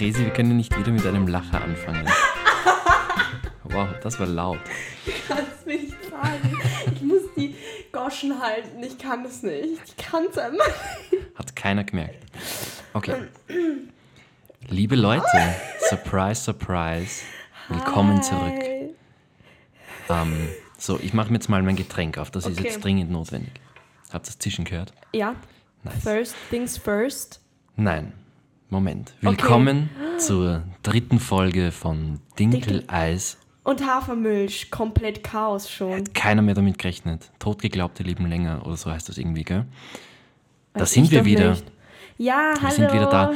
Resi, wir können nicht wieder mit einem Lacher anfangen. Wow, das war laut. kannst mir nicht sagen. Ich muss die Goschen halten. Ich kann es nicht. Ich kann es einfach nicht. Hat keiner gemerkt. Okay. Liebe Leute, surprise, surprise. Willkommen zurück. Hi. Ähm, so, ich mache mir jetzt mal mein Getränk auf. Das ist Okay. jetzt dringend notwendig. Habt ihr das Zischen gehört? Ja, Nice. first things first. Nein. Moment. Willkommen zur dritten Folge von Dinkeleis. Und Hafermilch, komplett Chaos schon. Keiner mehr damit gerechnet. Totgeglaubte leben länger oder so heißt das irgendwie, gell? Da Weiß sind wir wieder. nicht. Ja, hallo. Wir sind wieder da.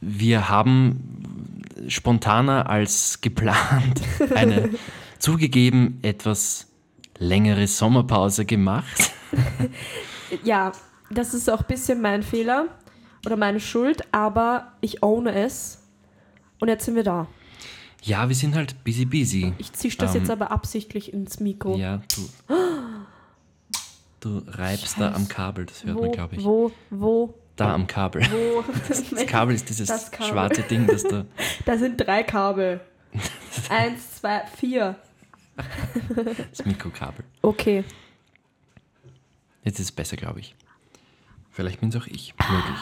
Wir haben spontaner als geplant eine zugegeben etwas längere Sommerpause gemacht. Ja, das ist auch ein bisschen mein Fehler oder meine Schuld, aber ich owne es. Und jetzt sind wir da. Ja, wir sind halt busy busy. Ich zisch das Ähm, jetzt aber absichtlich ins Mikro. Ja, du. Du reibst da am Kabel, das hört wo, man, glaube ich. wo, wo, Da am Kabel. wo? Das Kabel ist dieses Das Kabel. schwarze Ding, das da. Da sind drei Kabel. Eins, zwei, vier. Das Mikrokabel. Okay. Jetzt ist es besser, glaube ich. Vielleicht bin es auch ich. Möglich.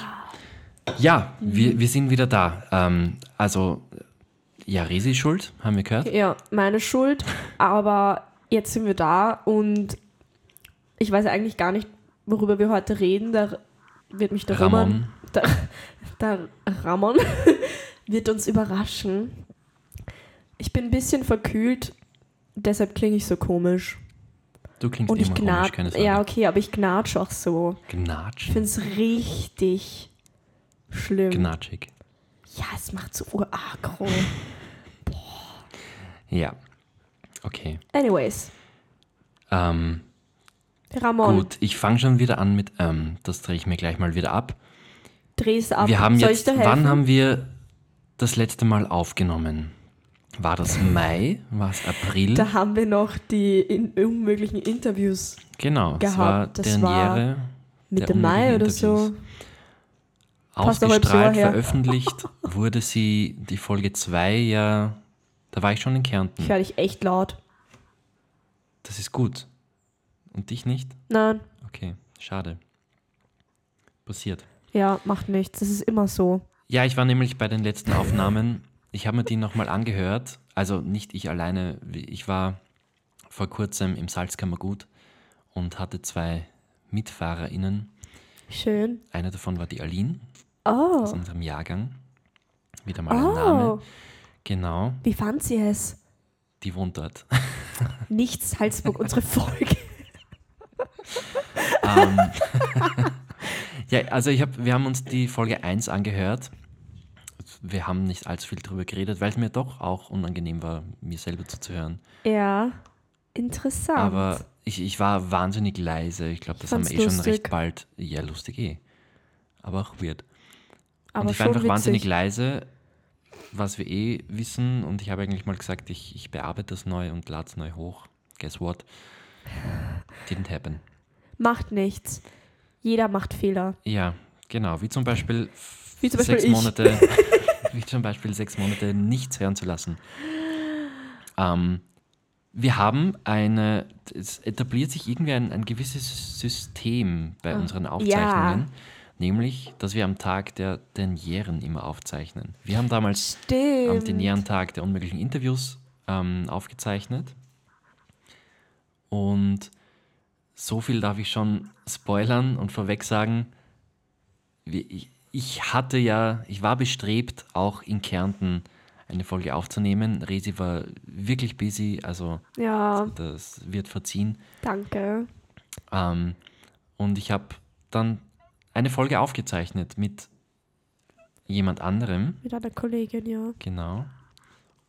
Ja, wir, wir sind wieder da. Ähm, also, ja, Resi schuld, haben wir gehört. Ja, meine Schuld, aber jetzt sind wir da und ich weiß eigentlich gar nicht, worüber wir heute reden. Da wird mich der Ramon. Roman, der, der Ramon wird uns überraschen. Ich bin ein bisschen verkühlt, deshalb klinge ich so komisch. Du klingst Und immer ich komisch, keine gnatsch. Sorge. Ja, okay, aber ich gnatsch auch so. Ich Gnatschen. finde es richtig schlimm. Gnatschig. Ja, es macht so uragro. Ja. Okay. Anyways, Ähm, Ramon, gut, ich fange schon wieder an mit, ähm, das drehe ich mir gleich mal wieder ab. dreh's ab. Wir haben Soll jetzt, ich dir helfen? wann haben wir das letzte Mal aufgenommen? War das Mai? War es April? Da haben wir noch die in unmöglichen Interviews genau, es gehabt. war Das mit der dem Mai unmöglichen oder so. Interviews. Fast ein halbes Jahr Ausgestrahlt, veröffentlicht wurde sie, die Folge 2, ja, da war ich schon in Ich Kärnten. höre dich echt laut. Das ist gut. Und dich nicht? Nein, Okay, schade. Passiert. ja, macht nichts. Das ist immer so. Ja, ich war nämlich bei den letzten Aufnahmen. Ich habe mir die nochmal angehört. Also nicht ich alleine. Ich war vor kurzem im Salzkammergut und hatte zwei MitfahrerInnen. Schön. Eine davon war die Aline Oh, aus unserem Jahrgang. Wieder mal ein Name. oh. Genau, Wie fand sie es? die wohnt dort. Nichts Salzburg, unsere Folge. ähm, ja, also ich hab, wir haben uns die Folge 1 angehört. Wir haben nicht allzu viel drüber geredet, weil es mir doch auch unangenehm war, mir selber zuzuhören. Ja, interessant. Aber ich, ich war wahnsinnig leise. Ich glaube, das haben wir eh schon lustig. recht bald. Ja, lustig eh. Aber auch weird. Aber und ich war einfach wahnsinnig witzig. leise, was wir eh wissen. Und ich habe eigentlich mal gesagt, ich, ich bearbeite das neu und lade es neu hoch. Guess what? Didn't happen. Macht nichts. Jeder macht Fehler. Ja, genau. Wie zum Beispiel, Wie zum Beispiel sechs ich. Monate, wie zum Beispiel sechs Monate nichts hören zu lassen. Ähm, wir haben eine, es etabliert sich irgendwie ein, ein gewisses System bei unseren Aufzeichnungen, nämlich, dass wir am Tag der Dernieren immer aufzeichnen. Wir haben damals am Stimmt. Dernierentag der unmöglichen Interviews ähm, aufgezeichnet und so viel darf ich schon spoilern und vorweg sagen, ich hatte ja, ich war bestrebt, auch in Kärnten eine Folge aufzunehmen. Resi war wirklich busy, also Ja, das wird verziehen. danke. Ähm, und ich habe dann eine Folge aufgezeichnet mit jemand anderem, Mit einer Kollegin, ja. genau.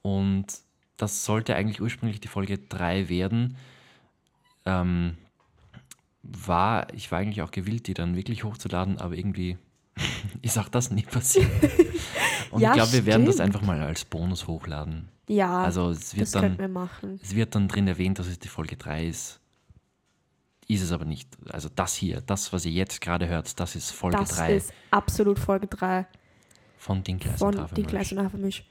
Und das sollte eigentlich ursprünglich die Folge 3 werden. Ähm, war, ich war eigentlich auch gewillt, die dann wirklich hochzuladen, aber irgendwie ist auch das nie passiert. Und Ja, ich glaube, wir werden das einfach mal als Bonus hochladen. Ja, Also es wird das dann wir machen. es wird dann drin erwähnt, dass es die Folge 3 ist. Ist es aber nicht. Also das hier, das, was ihr jetzt gerade hört, das ist Folge Das 3. ist absolut Folge 3. Von Dinkleis von und. Dinkleis und Hafermilch.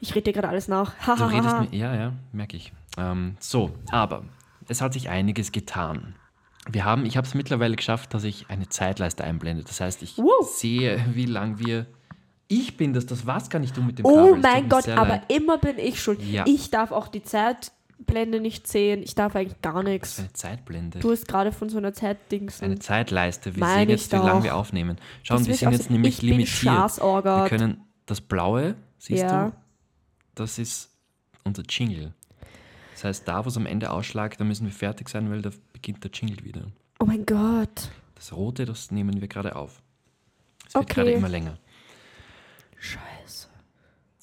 Ich rede dir gerade alles nach. Du redest mir, ja, ja, merke ich. Ähm, so, aber es hat sich einiges getan. Wir haben, ich habe es mittlerweile geschafft, dass ich eine Zeitleiste einblende. Das heißt, ich Wow. sehe, wie lang wir. Ich bin das, das war's gar nicht du mit dem Oh Kabel. tut mein Gott, aber leid. immer bin ich schuld. Ja. Ich darf auch die Zeitblende nicht sehen. Ich darf eigentlich gar Das ist nichts. eine Zeitblende. Du hast gerade von so einer Zeitdings. Eine Zeitleiste. Wir sehen jetzt, wie lange wir aufnehmen. Schauen, wir sind jetzt nämlich limitiert. Wir können das Blaue, siehst Ja. du, das ist unser Jingle. Das heißt, da, wo es am Ende ausschlagt, da müssen wir fertig sein, weil da beginnt der Jingle wieder. Oh mein Gott. Das Rote, das nehmen wir gerade auf. Es wird Okay. gerade immer länger. Scheiße.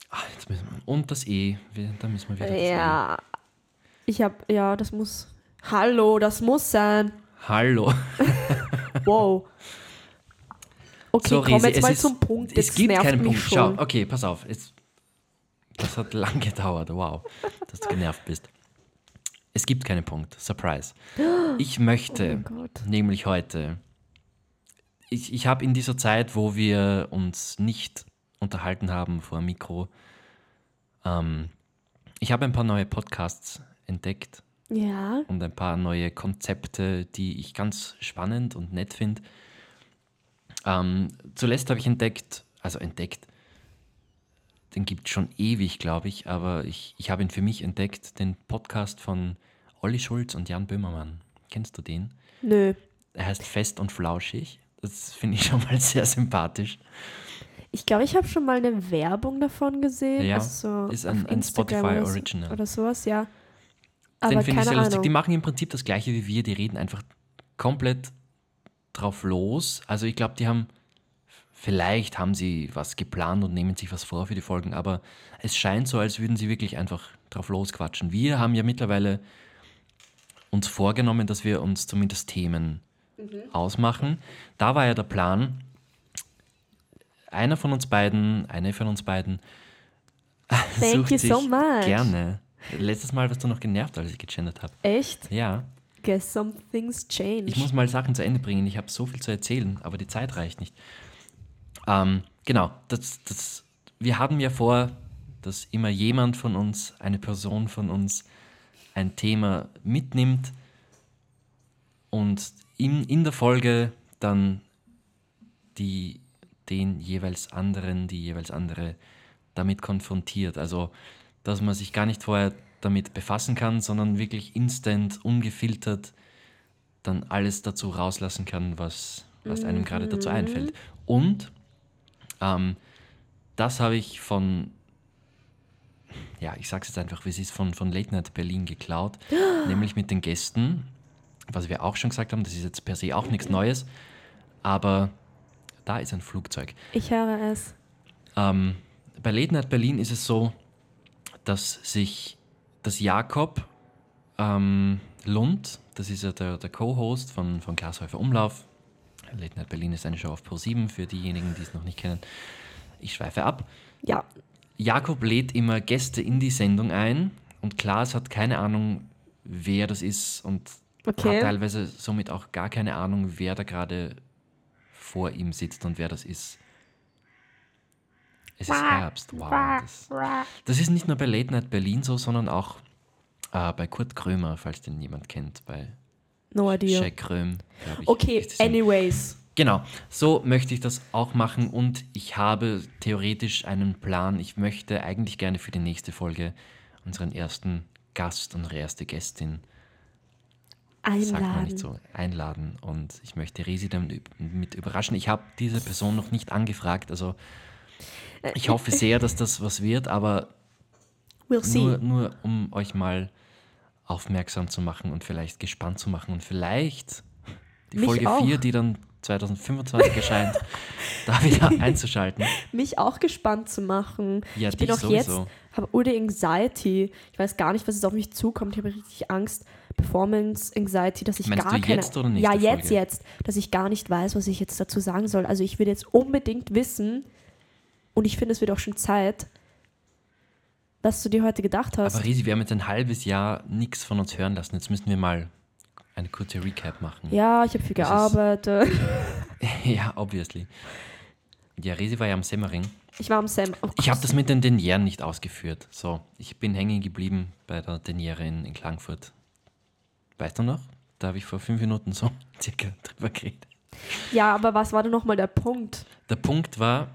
Ah, jetzt müssen wir, und das E, wir, da müssen wir wieder das Ja. Ich hab, ja, das muss. Hallo, das muss sein. Hallo. Wow. Okay, So, komm jetzt es mal ist- zum Punkt. Es Jetzt gibt nervt keinen mich Punkt. schon. Schau, okay, pass auf. Es, das hat lang gedauert. Wow, dass du genervt bist. Es gibt keinen Punkt. Surprise. Ich Oh möchte Gott. nämlich heute. Ich, ich habe in dieser Zeit, wo wir uns nicht unterhalten haben vor dem Mikro, ähm, ich habe ein paar neue Podcasts entdeckt Ja. und ein paar neue Konzepte, die ich ganz spannend und nett finde. Ähm, zuletzt habe ich entdeckt, also entdeckt, den gibt es schon ewig, glaube ich, aber ich, ich habe ihn für mich entdeckt, den Podcast von Olli Schulz und Jan Böhmermann. Kennst du den? Nö. Er heißt Fest und Flauschig. Das finde ich schon mal sehr sympathisch. Ich glaube, ich habe schon mal eine Werbung davon gesehen. Ja, also so ist ein- ein Spotify Original. Oder sowas, ja. Den finde ich sehr lustig. Ahnung. Die machen im Prinzip das gleiche wie wir. Die reden einfach komplett drauf los. Also ich glaube, die haben, vielleicht haben sie was geplant und nehmen sich was vor für die Folgen, aber es scheint so, als würden sie wirklich einfach drauf losquatschen. Wir haben ja mittlerweile uns vorgenommen, dass wir uns zumindest Themen ausmachen. Da war ja der Plan, einer von uns beiden, eine von uns beiden, Thank sucht you sich so much. gerne. Letztes Mal warst du noch genervt, als ich gegendert habe. Echt? Ja, Guess some things change. ich muss mal Sachen zu Ende bringen. Ich habe so viel zu erzählen, aber die Zeit reicht nicht. Ähm, genau, das, das, wir haben ja vor, dass immer jemand von uns, eine Person von uns, ein Thema mitnimmt und in, in der Folge dann die, den jeweils anderen, die jeweils andere damit konfrontiert. Also, dass man sich gar nicht vorher damit befassen kann, sondern wirklich instant, ungefiltert dann alles dazu rauslassen kann, was, was einem gerade dazu einfällt. Und ähm, das habe ich von, ja, ich sage es jetzt einfach, wie es ist, von, von Late Night Berlin geklaut, nämlich mit den Gästen, was wir auch schon gesagt haben, das ist jetzt per se auch nichts Neues, aber da ist ein Flugzeug. ich höre es. Ähm, bei Late Night Berlin ist es so, dass sich das Jakob ähm, Lund, das ist ja der, der Co-Host von, von Glashäufer Umlauf. Late Night Berlin ist eine Show auf Pro7 für diejenigen, die es noch nicht kennen. Ich schweife ab. Ja. Jakob lädt immer Gäste in die Sendung ein und Klaas hat keine Ahnung, wer das ist und Okay. hat teilweise somit auch gar keine Ahnung, wer da gerade vor ihm sitzt und wer das ist. Es ist Herbst. Wow. Das, das ist nicht nur bei Late Night Berlin so, sondern auch äh, bei Kurt Krömer, falls den jemand kennt, bei No idea. Jack Kröm. ich, Okay, anyways. Genau, so möchte ich das auch machen und ich habe theoretisch einen Plan. Ich möchte eigentlich gerne für die nächste Folge unseren ersten Gast, unsere erste Gästin, sagt man nicht Einladen. so, einladen und ich möchte Resi damit mit überraschen. Ich habe diese Person noch nicht angefragt, also ich hoffe sehr, dass das was wird, aber We'll see. nur, nur um euch mal aufmerksam zu machen und vielleicht gespannt zu machen und vielleicht die Mich Folge auch. 4, die dann 2025 erscheint, da wieder einzuschalten. Mich auch gespannt zu machen. Ja, ich bin auch jetzt, sowieso. habe Ode Anxiety. Ich weiß gar nicht, was jetzt auf mich zukommt. Ich habe richtig Angst. Performance Anxiety, dass ich Meinst gar du keine. jetzt oder nächste ja, jetzt, Folge? jetzt. Dass ich gar nicht weiß, was ich jetzt dazu sagen soll. Also ich will jetzt unbedingt wissen, und ich finde, es wird auch schon Zeit, was du dir heute gedacht hast. Aber Risi, wir haben jetzt ein halbes Jahr nichts von uns hören lassen. Jetzt müssen wir mal eine kurze Recap machen. ja, ich habe viel Das ist- gearbeitet. ja obviously. Ja, Resi war ja am Semmering. Ich war am Sam. Oh Ich habe das mit den Denieren nicht ausgeführt. So, ich bin hängen geblieben bei der Deniere in, in Klagenfurt. Weißt du noch? Da habe ich vor fünf Minuten so circa drüber geredet. Ja, aber was war denn nochmal der Punkt? Der Punkt war,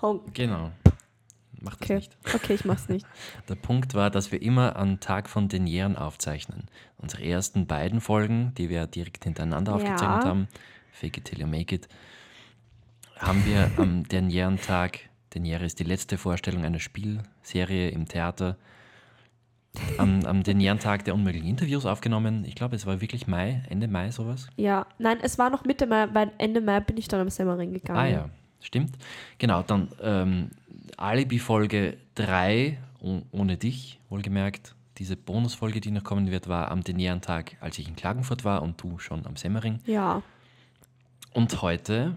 Punkt. genau, mach das Okay. nicht. Okay, ich mach's nicht. Der Punkt war, dass wir immer am Tag von Denieren aufzeichnen. Unsere ersten beiden Folgen, die wir direkt hintereinander Ja. aufgezeichnet haben, Fake it till you make it, haben wir am Denierentag, Deniere ist die letzte Vorstellung einer Spielserie im Theater, am, am Denierentag der unmöglichen Interviews aufgenommen. Ich glaube, es war wirklich Mai, Ende Mai sowas. Ja, nein, es war noch Mitte Mai, weil Ende Mai bin ich dann am Semmering gegangen. Ah ja, stimmt. Genau, dann ähm, Alibi-Folge 3, oh, ohne dich, wohlgemerkt. Diese Bonusfolge, die noch kommen wird, war am Denierentag, als ich in Klagenfurt war und du schon am Semmering. Ja. Und heute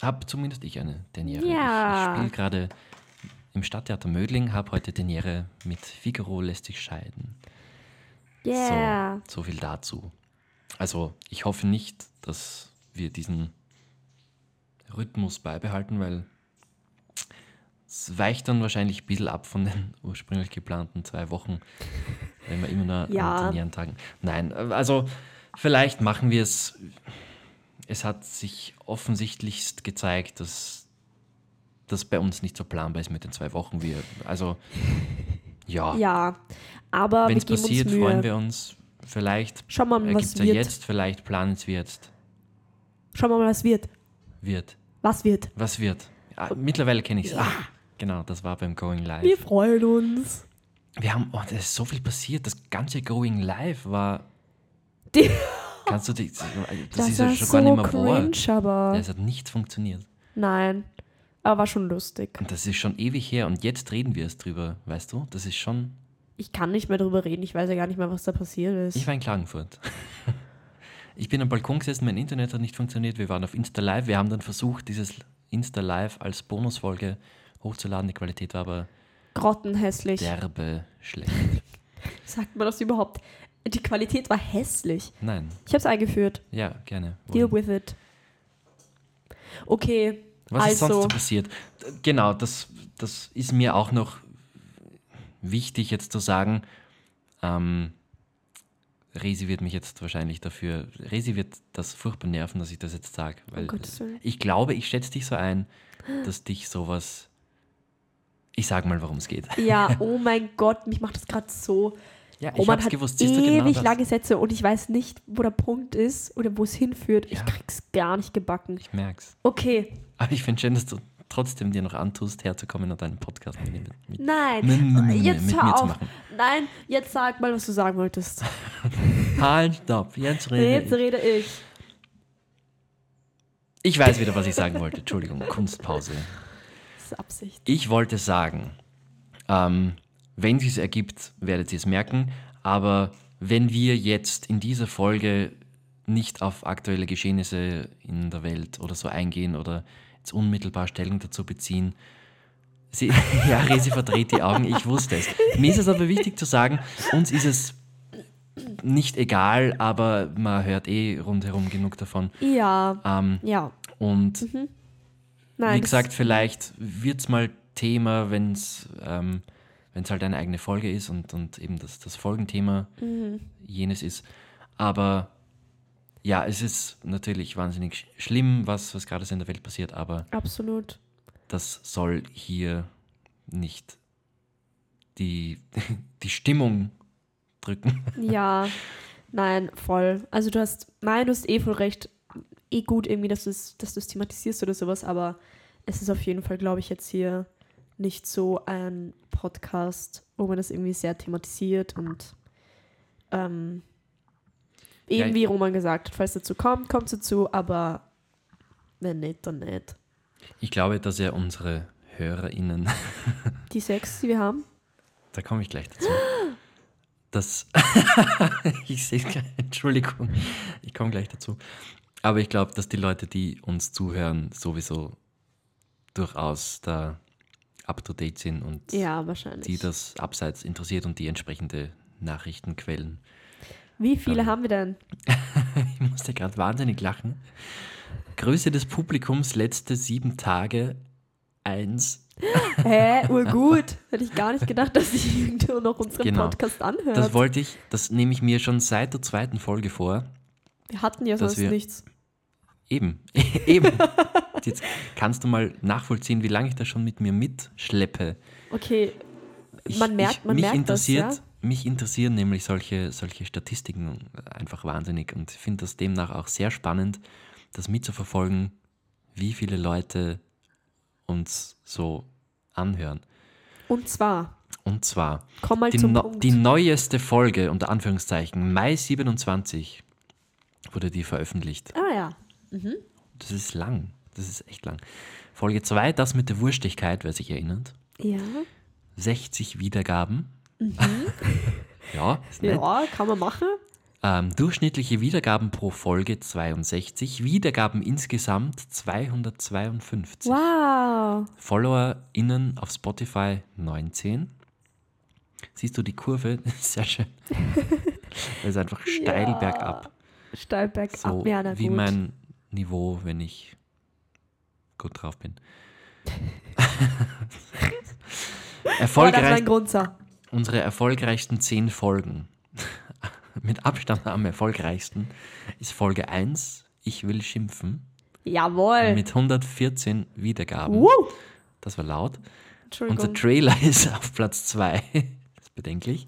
habe zumindest ich eine Deniere. Ja. Ich, ich spiele gerade im Stadttheater Mödling, habe heute Deniere mit Figaro lässt sich scheiden. Yeah. So, so viel dazu. Also ich hoffe nicht, dass wir diesen Rhythmus beibehalten, weil es weicht dann wahrscheinlich ein bisschen ab von den ursprünglich geplanten zwei Wochen, wenn wir immer nur Ja. an Turnierentagen. Nein, also vielleicht machen wir es. Es hat sich offensichtlichst gezeigt, dass das bei uns nicht so planbar ist mit den zwei Wochen. Wir, also ja, Ja, aber wenn es passiert, freuen wir uns. Vielleicht Schauen wir mal, was ja wird. jetzt, vielleicht planen es wir jetzt. Schauen wir mal, was wird. Wird. Was wird. Was wird? Ah, mittlerweile kenne ich es. Ah, genau, das war beim Going Live. Wir freuen uns. Wir haben, oh, da ist so viel passiert. Das ganze Going Live war. Die- Kannst du dich. Das, Das, ist ja schon so gar nicht mehr cringe, aber Es hat nicht funktioniert. nein. Aber war schon lustig. Und das ist schon ewig her und jetzt reden wir es drüber, weißt du? Das ist schon. Ich kann nicht mehr drüber reden. Ich weiß ja gar nicht mehr, was da passiert ist. Ich war in Klagenfurt. Ich bin am Balkon gesessen, mein Internet hat nicht funktioniert. Wir waren auf Insta Live. Wir haben dann versucht, dieses Insta Live als Bonusfolge hochzuladen. Die Qualität war aber Grottenhässlich. derbe schlecht. Sagt man das überhaupt? Die Qualität war hässlich. Nein, Ich habe es eingeführt. ja, gerne. Deal with it. Okay, Was ist sonst also so passiert? Genau, das, das ist mir auch noch wichtig jetzt zu sagen. Ähm, Resi wird mich jetzt wahrscheinlich dafür, Resi wird das furchtbar nerven, dass ich das jetzt sage. Weil Willen. ich glaube, ich schätze dich so ein, dass dich sowas. Ich sag mal, worum es geht. ja, oh mein Gott, mich macht das gerade so. Ja, ich Roman hat gewusst, siehst du ewig genau lange Sätze und ich weiß nicht, wo der Punkt ist oder wo es hinführt. Ich Ja. krieg's gar nicht gebacken. Ich merk's. Okay, Aber ich finde schön, dass du trotzdem dir noch antust, herzukommen und einen Podcast mit, mit, nein, mit, mit, jetzt mit mir zu auf. machen. Nein, jetzt sag mal, was du sagen wolltest. Halt, stopp, jetzt rede Jetzt ich. rede ich. Ich weiß wieder, was ich sagen wollte. Entschuldigung, Kunstpause. Das ist Absicht. Ich wollte sagen, ähm, wenn es ergibt, werdet ihr es merken. Aber wenn wir jetzt in dieser Folge nicht auf aktuelle Geschehnisse in der Welt oder so eingehen oder jetzt unmittelbar Stellung dazu beziehen, sie, ja, Resi verdreht die Augen, ich wusste es. Mir ist es aber wichtig zu sagen, uns ist es nicht egal, aber man hört eh rundherum genug davon. Ja, Ähm, ja. und Mhm. Nein, wie gesagt, vielleicht wird es mal Thema, wenn es ähm, wenn's halt eine eigene Folge ist und, und eben das, das Folgenthema Mhm. jenes ist. Aber ja, es ist natürlich wahnsinnig sch- schlimm, was, was gerade so in der Welt passiert, aber absolut. das soll hier nicht die, die Stimmung drücken. Ja, nein, voll. Also du hast, nein, du hast eh voll recht. Eh gut irgendwie, dass du es dass du's thematisierst oder sowas, aber es ist auf jeden Fall, glaube ich, jetzt hier nicht so ein Podcast, wo man das irgendwie sehr thematisiert und ähm, Ja, eben wie Roman gesagt hat, falls dazu kommt, kommt es dazu, aber wenn nicht, dann nicht. Ich glaube, dass er unsere HörerInnen Die sechs, die wir haben, Da komme ich gleich dazu. Das, ich sehe es Entschuldigung, ich komme gleich dazu. Aber ich glaube, dass die Leute, die uns zuhören, sowieso durchaus da up to date sind und ja, die das abseits interessiert und die entsprechende Nachrichtenquellen. Wie viele Ähm. haben wir denn? Ich musste gerade wahnsinnig lachen, Größe des Publikums letzte sieben Tage eins. Hä, urgut. Hätte ich gar nicht gedacht, dass sich irgendwo noch unseren Genau. Podcast anhört. Das wollte ich, das nehme ich mir schon seit der zweiten Folge vor. wir hatten ja sonst wir- nichts. Eben, eben. Jetzt kannst du mal nachvollziehen, wie lange ich das schon mit mir mitschleppe. Okay, Ich, Man merkt- ich, man mich merkt das, interessiert, ja. Mich interessieren nämlich solche, solche Statistiken einfach wahnsinnig und ich finde das demnach auch sehr spannend, das mitzuverfolgen, wie viele Leute uns so anhören. und zwar, Und zwar komm mal die, zum no Punkt. die neueste Folge, unter Anführungszeichen, Mai 27, wurde die veröffentlicht. ah ja. Das ist lang. Das ist echt lang. Folge 2, das mit der Wurstigkeit, wer sich erinnert. Ja. 60 Wiedergaben. ja, ist. Mhm. Ja, kann man machen. Ähm, durchschnittliche Wiedergaben pro Folge 62. Wiedergaben insgesamt 252. Wow. FollowerInnen auf Spotify 19. Siehst du die Kurve? Sehr schön. Das ist einfach steil Ja. bergab. Steil bergab. So ja, na wie gut. mein Niveau, wenn ich gut drauf bin. oh, das Erfolgreich, war ein Grunzer. Unsere erfolgreichsten zehn Folgen. Mit Abstand am erfolgreichsten ist Folge 1, Ich will schimpfen, Jawohl. mit 114 Wiedergaben. Woo. Das war laut. Unser Trailer ist auf Platz 2. Das ist bedenklich.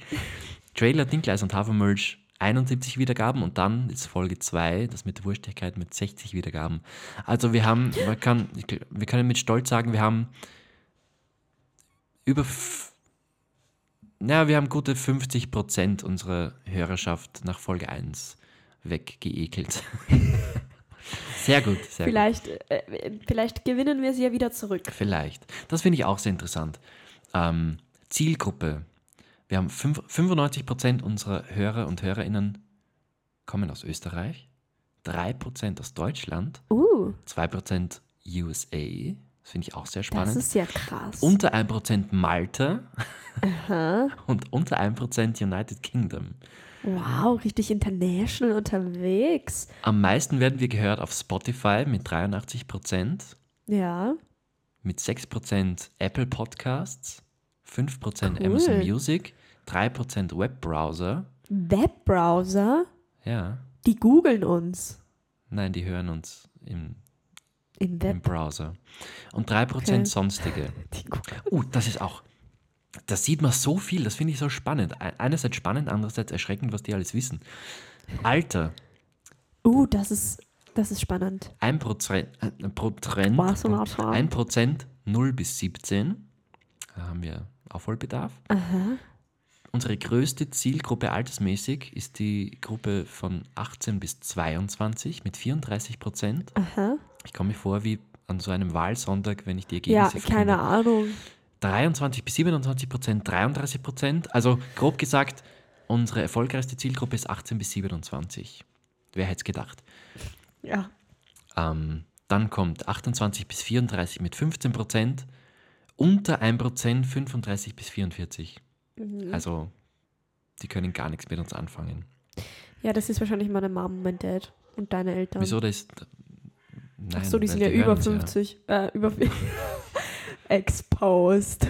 Trailer Dinkleis und Hafermilch 71 Wiedergaben und dann ist Folge 2, das mit der Wurstigkeit mit 60 Wiedergaben. Also wir haben, man kann, wir können mit Stolz sagen, wir haben über, f- ja, wir haben gute 50 Prozent unserer Hörerschaft nach Folge 1 weggeekelt. Sehr gut, sehr gut. vielleicht, äh, vielleicht gewinnen wir sie ja wieder zurück. Vielleicht. Das finde ich auch sehr interessant. Ähm, Zielgruppe. Wir haben fünf- 95% unserer Hörer und Hörerinnen kommen aus Österreich, 3% aus Deutschland, Uh, 2% USA. Das finde ich auch sehr das spannend. ist ja krass. unter 1% Malta und unter 1% United Kingdom. wow, richtig international unterwegs. Am meisten werden wir gehört auf Spotify mit 83%, Ja. mit 6% Apple Podcasts, 5% Cool. Amazon Music, 3% Webbrowser. Webbrowser, Ja, die googeln uns nein, die hören uns im, im im Web. Browser. Und 3% Okay. sonstige. Uh, das ist auch, das sieht man so viel, das finde ich so spannend. Ein- Einerseits spannend, andererseits erschreckend, was die alles wissen. Alter, Uh, das ist, das ist spannend. 1%, äh, pro Trend, Was soll das sein? 1% 0 bis 17. Da haben wir Aufholbedarf. Aha. Unsere größte Zielgruppe altersmäßig ist die Gruppe von 18 bis 22 mit 34 Prozent. Aha. Ich komme mir vor wie an so einem Wahlsonntag, wenn ich die Ja, Ergebnisse keine verkünde. Ahnung. 23 bis 27 Prozent, 33 Prozent. Also grob gesagt, unsere erfolgreichste Zielgruppe ist 18 bis 27. Wer hätte es gedacht? Ja. Ähm, dann kommt 28 bis 34 mit 15 Prozent. Unter 1 Prozent 35 bis 44. Mhm. Also, die können gar nichts mit uns anfangen. Ja, das ist wahrscheinlich meine Mom und mein Dad und deine Eltern. Wieso das? Nein, Ach so, die sind ja über hören uns 50. Äh, über Exposed.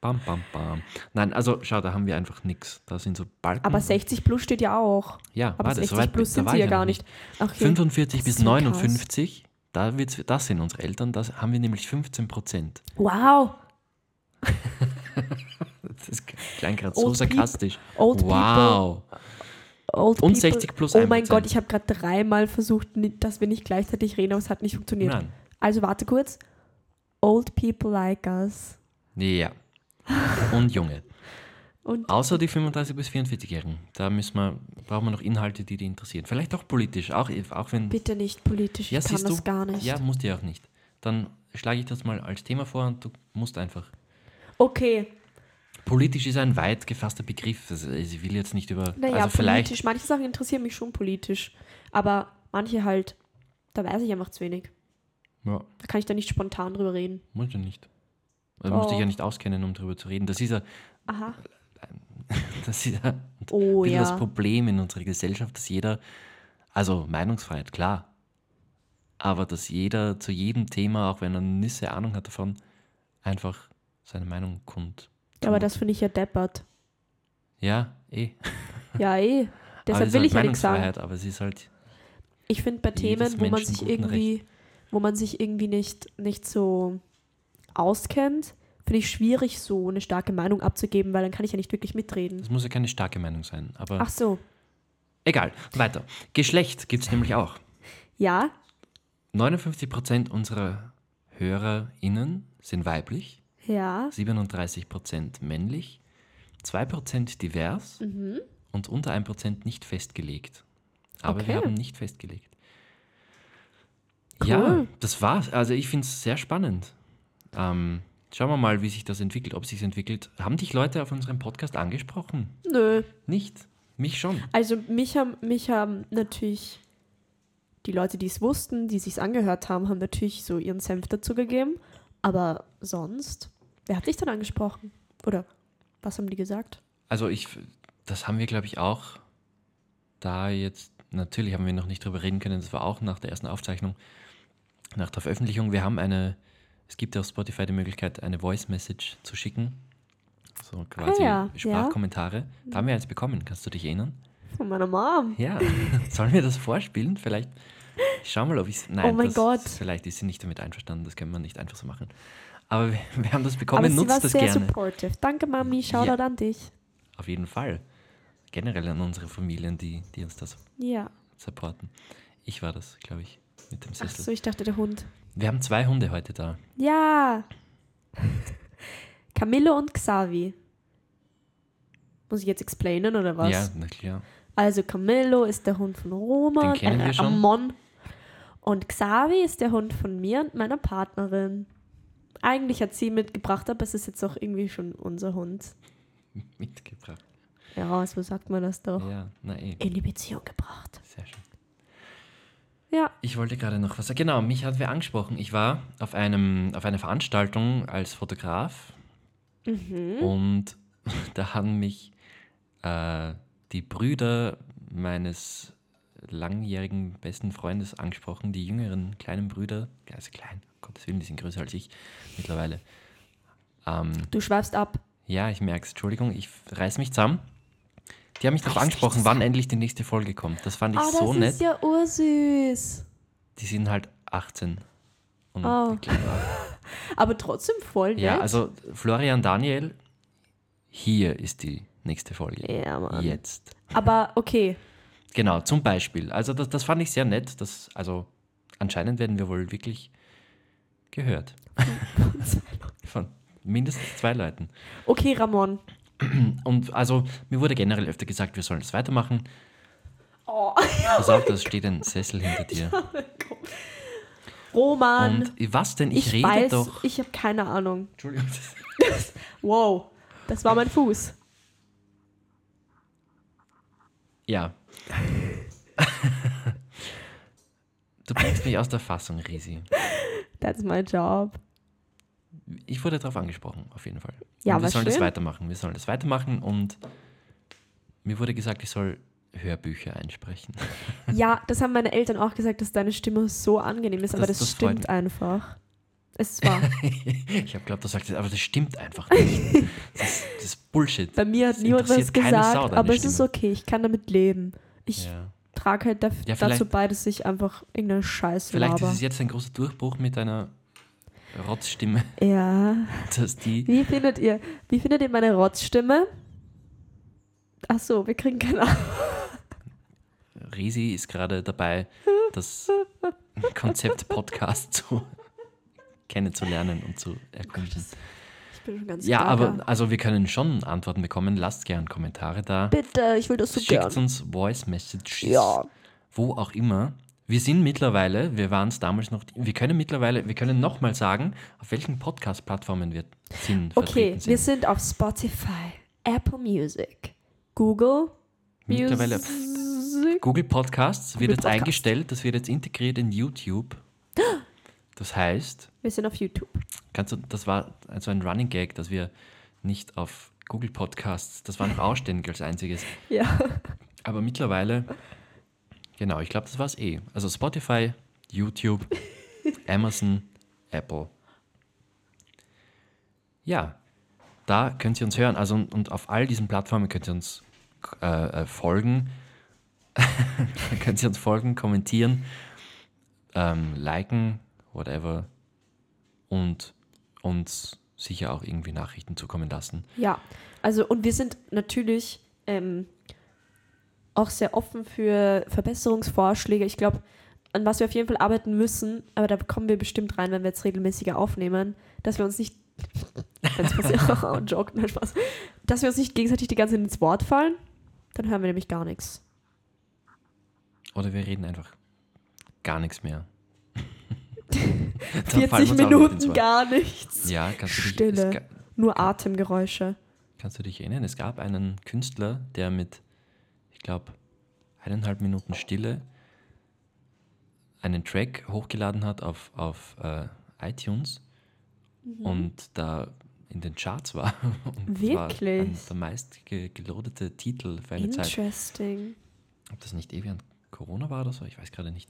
Bam, bam, bam. Nein, also schau, da haben wir einfach nichts. Da sind so Balken. Aber 60 plus steht ja auch. ja, Aber warte, 60 so weit, plus sind sie ja gar nicht. Okay. 45 Das bis ist ja krass. 59, da wird's, das sind unsere Eltern, da haben wir nämlich 15 Prozent. Wow. Das klang gerade so sarkastisch. Old people. Old Und people. 60 plus Oh mein 1%. Gott, ich habe gerade dreimal versucht, dass wir nicht gleichzeitig reden, aber es hat nicht funktioniert. Nein. Also warte kurz. Old people like us. Ja. Und Junge. Und Außer die 35 bis 44-Jährigen. Da müssen wir, brauchen wir noch Inhalte, die die interessieren. Vielleicht auch politisch, auch, auch wenn. bitte nicht politisch, ich ja, kann siehst das du? gar nicht. Ja, musst du auch nicht. Dann schlage ich das mal als Thema vor und du musst einfach. Okay, Politisch ist ein weit gefasster Begriff. Also ich will jetzt nicht über. naja, also vielleicht. politisch. Manche Sachen interessieren mich schon politisch. Aber manche halt, da weiß ich einfach zu wenig. Ja, Da kann ich da nicht spontan drüber reden. muss ja nicht. Also musst dich Oh. ja nicht auskennen, um darüber zu reden. Das ist ja, Aha. das ist ja Oh bisschen das ja. Problem in unserer Gesellschaft, dass jeder, also Meinungsfreiheit, klar. aber dass jeder zu jedem Thema, auch wenn er Nüsse Ahnung hat davon, einfach seine Meinung kund. Aber das finde ich ja deppert. Ja, eh. Ja, eh. Deshalb es will ich ja halt nichts sagen. Aber es ist halt, Ich finde bei Themen, wo man sich irgendwie, wo man sich irgendwie nicht, nicht so auskennt, finde ich schwierig, so eine starke Meinung abzugeben, weil dann kann ich ja nicht wirklich mitreden. das muss ja keine starke Meinung sein, aber Ach so. egal. Weiter. Geschlecht gibt es nämlich auch. Ja, 59% unserer HörerInnen sind weiblich, ja. 37% männlich, 2% divers Mhm. und unter 1% nicht festgelegt. Aber Okay. wir haben nicht festgelegt. Cool. Ja, das war's. Also ich finde es sehr spannend. Ähm, schauen wir mal, wie sich das entwickelt, ob sich entwickelt. Haben dich Leute auf unserem Podcast angesprochen? Nö. Nicht? Mich schon. Also mich haben, mich haben natürlich die Leute, die es wussten, die sich angehört haben, haben natürlich so ihren Senf dazu gegeben. Aber sonst, wer hat dich dann angesprochen? Oder was haben die gesagt? Also ich, das haben wir, glaube ich, auch da jetzt, natürlich haben wir noch nicht drüber reden können, das war auch nach der ersten Aufzeichnung, nach der Veröffentlichung. Wir haben eine, es gibt ja auf Spotify die Möglichkeit, eine Voice Message zu schicken. So quasi Ah ja, Sprachkommentare. Da haben wir eins bekommen, kannst du dich erinnern? Von meiner Mom. Ja. Sollen wir das vorspielen? Vielleicht. Ich schau mal, ob ich es. Nein, Oh mein das, Gott. vielleicht ist sie nicht damit einverstanden, das können wir nicht einfach so machen. Aber wir, wir haben das Aber bekommen, sie war nutzt das sehr gerne. supportive. Danke, Mami. Shoutout Ja. an dich. Auf jeden Fall. Generell an unsere Familien, die, die uns das Ja. supporten. Ich war das, glaube ich, mit dem Ach Sessel. so, ich dachte der Hund. Wir haben zwei Hunde heute da. Ja. Camillo und Xavi. Muss ich jetzt explainen oder was? Ja, na klar. Also Camillo ist der Hund von Roman, Den kennen äh, wir schon. Amon. Und Xavi ist der Hund von mir und meiner Partnerin. Eigentlich hat sie mitgebracht, aber es ist jetzt auch irgendwie schon unser Hund. Mitgebracht. Ja, so sagt man das doch. Ja, na eh. In die Beziehung gebracht. Sehr schön. Ja. Ich wollte gerade noch was sagen. Genau, mich hat wer angesprochen. Ich war auf, einem, auf einer Veranstaltung als Fotograf Mhm. und da haben mich äh, die Brüder meines langjährigen besten Freundes angesprochen, die jüngeren kleinen Brüder, also klein, Gottes Willen, die sind größer als ich mittlerweile. Ähm, Du schweifst ab. ja, ich merke es, Entschuldigung, ich reiß mich zusammen. Die haben mich darauf angesprochen, wann endlich die nächste Folge kommt. Das fand ich das so nett. ist ja ursüß. Die sind halt 18. Und Oh. Aber trotzdem voll nett. Ja, also Florian Daniel, hier ist die nächste Folge. Ja, Mann. Jetzt. Aber okay. Genau, zum Beispiel. Also das, das fand ich sehr nett. Das, also anscheinend werden wir wohl wirklich gehört. Von mindestens zwei Leuten. Okay, Ramon. Und also mir wurde generell öfter gesagt, wir sollen es weitermachen. Oh, Pass auf, da steht ein Sessel hinter dir. Roman. Und was denn? Ich, ich rede weiß, doch. ich habe keine Ahnung. Entschuldigung. Wow, das war mein Fuß. Ja. du bringst mich aus der Fassung, Risi. That's my job. Ich wurde darauf angesprochen, auf jeden Fall. Ja, und wir sollen das schön. weitermachen. Wir sollen das weitermachen und mir wurde gesagt, ich soll Hörbücher einsprechen. Ja, das haben meine Eltern auch gesagt, dass deine Stimme so angenehm ist, aber Das- das, das stimmt einfach. Es wahr. ich habe glaubt, du sagst, aber das stimmt einfach nicht. Das ist, das ist Bullshit. Bei mir hat Das niemand was gesagt, aber es ist Stimme. okay, ich kann damit leben. Ich Ja. Trage halt daf- Ja, dazu bei, dass ich einfach irgendeine Scheiße Vielleicht ist laber. es jetzt ein großer Durchbruch mit deiner Rotzstimme, Ja. dass die. Wie findet ihr, wie findet ihr meine Rotzstimme? Ach so, wir kriegen keine Ahnung. Risi ist gerade dabei, das Konzept Podcast zu kennenzulernen und zu erkunden. Bin schon ganz Ja, gaga. aber also wir können schon Antworten bekommen. Lasst gern Kommentare da. Bitte, ich will das so Schickt gern. uns Voice Messages, Ja. wo auch immer. Wir sind mittlerweile, wir waren es damals noch, wir können mittlerweile, wir können nochmal sagen, auf welchen Podcast-Plattformen wir sind, Okay, vertreten wir sind. sind auf Spotify, Apple Music, Google Mittlerweile Music. Google Podcasts Google wird jetzt Podcast. eingestellt, das wird jetzt integriert in YouTube. Das heißt, Wir sind auf YouTube. kannst du, das war also ein Running Gag, dass wir nicht auf Google Podcasts, das war noch ausständig als einziges. Ja. Aber mittlerweile, genau, ich glaube, das war es eh. Also Spotify, YouTube, Amazon, Apple. Ja, da könnt ihr uns hören. Also und auf all diesen Plattformen könnt ihr uns äh, äh, folgen. könnt ihr uns folgen, kommentieren, ähm, liken, whatever. Und uns sicher auch irgendwie Nachrichten zukommen lassen. Ja, also und wir sind natürlich ähm, auch sehr offen für Verbesserungsvorschläge. Ich glaube, an was wir auf jeden Fall arbeiten müssen, aber da kommen wir bestimmt rein, wenn wir jetzt regelmäßiger aufnehmen, dass wir uns nicht, passiert, oh, Joke, nein, Spaß, dass wir uns nicht gegenseitig die ganze Zeit ins Wort fallen, dann hören wir nämlich gar nichts. Oder wir reden einfach gar nichts mehr. Dann 40 fallen wir uns auch nicht ins Minuten gar nichts. Ja, kannst du dich, Stille. ga- Nur Atemgeräusche. Kannst du dich erinnern? Es gab einen Künstler, der mit, ich glaube, eineinhalb Minuten Stille einen Track hochgeladen hat auf, auf äh, iTunes Mhm. und da in den Charts war. Und Wirklich? War der meist ge gelodete Titel für eine Zeit. Interesting. Ob das nicht eh während Corona war oder so? Ich weiß gerade nicht.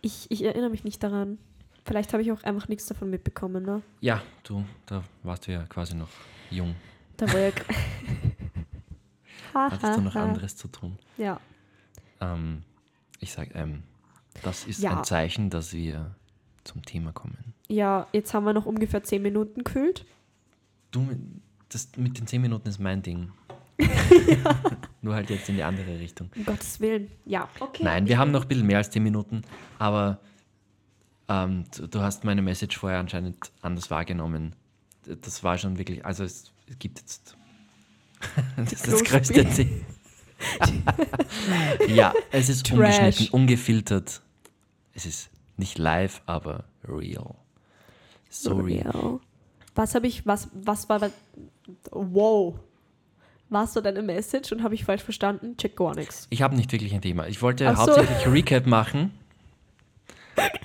Ich, ich erinnere mich nicht daran. Vielleicht habe ich auch einfach nichts davon mitbekommen, ne? Ja, du, da warst du ja quasi noch jung. Da war ja. Hattest du noch anderes zu tun? Ja. Ähm, ich sage, ähm, das ist Ja. ein Zeichen, dass wir zum Thema kommen. Ja, jetzt haben wir noch ungefähr 10 Minuten gekühlt. Du, das mit den 10 Minuten ist mein Ding. Nur halt jetzt in die andere Richtung. Um Gottes Willen. Ja, okay. Nein, wir haben noch ein bisschen mehr als 10 Minuten, aber ähm, du, du hast meine Message vorher anscheinend anders wahrgenommen. Das war schon wirklich, also es, es gibt jetzt das, ist das größte Ziel. ja, es ist Trash. ungeschnitten, ungefiltert. Es ist nicht live, aber real. So real. Real. Was habe ich, was, was war, wow. Was war deine Message und habe ich falsch verstanden? Check gar nichts. Ich habe nicht wirklich ein Thema. Ich wollte Ach so. hauptsächlich Recap machen.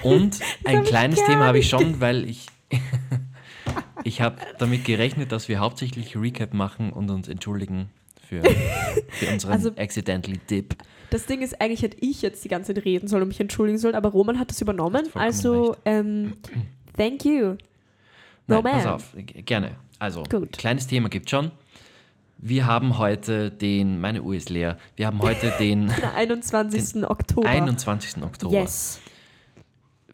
Und ein kleines Thema habe ich schon, weil ich, ich habe damit gerechnet, dass wir hauptsächlich Recap machen und uns entschuldigen für, für unseren Also- accidentally Dip. Das Ding ist, eigentlich hätte ich jetzt die ganze Zeit reden sollen und mich entschuldigen sollen, aber Roman hat das übernommen. Also, ähm, thank you. Nein, Roman. pass auf, gerne. Also, Gut. kleines Thema gibt schon. Wir haben heute den, meine Uhr ist leer, wir haben heute den Am 21. Oktober. 21. Oktober. Yes.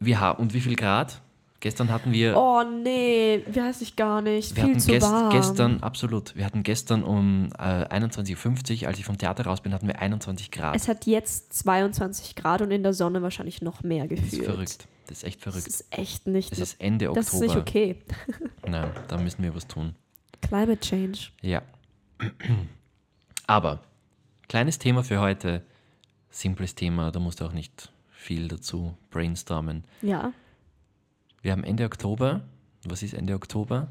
Wir haben, und wie viel Grad? Gestern hatten wir Oh nee, weiß ich gar nicht. Wir Viel hatten zu gest warm. gestern, absolut, wir hatten gestern um äh, 21.50 Uhr, als ich vom Theater raus bin, hatten wir 21 Grad. Es hat jetzt 22 Grad und in der Sonne wahrscheinlich noch mehr das gefühlt. ist verrückt. Das ist echt Das verrückt. ist echt nicht. Es ist Ende das ist nicht Oktober. okay. Nein, da müssen wir was tun. Climate Change. Ja. Aber, kleines Thema für heute. Simples Thema, da musst du auch nicht viel dazu brainstormen. Ja. Wir haben Ende Oktober. Was ist Ende Oktober?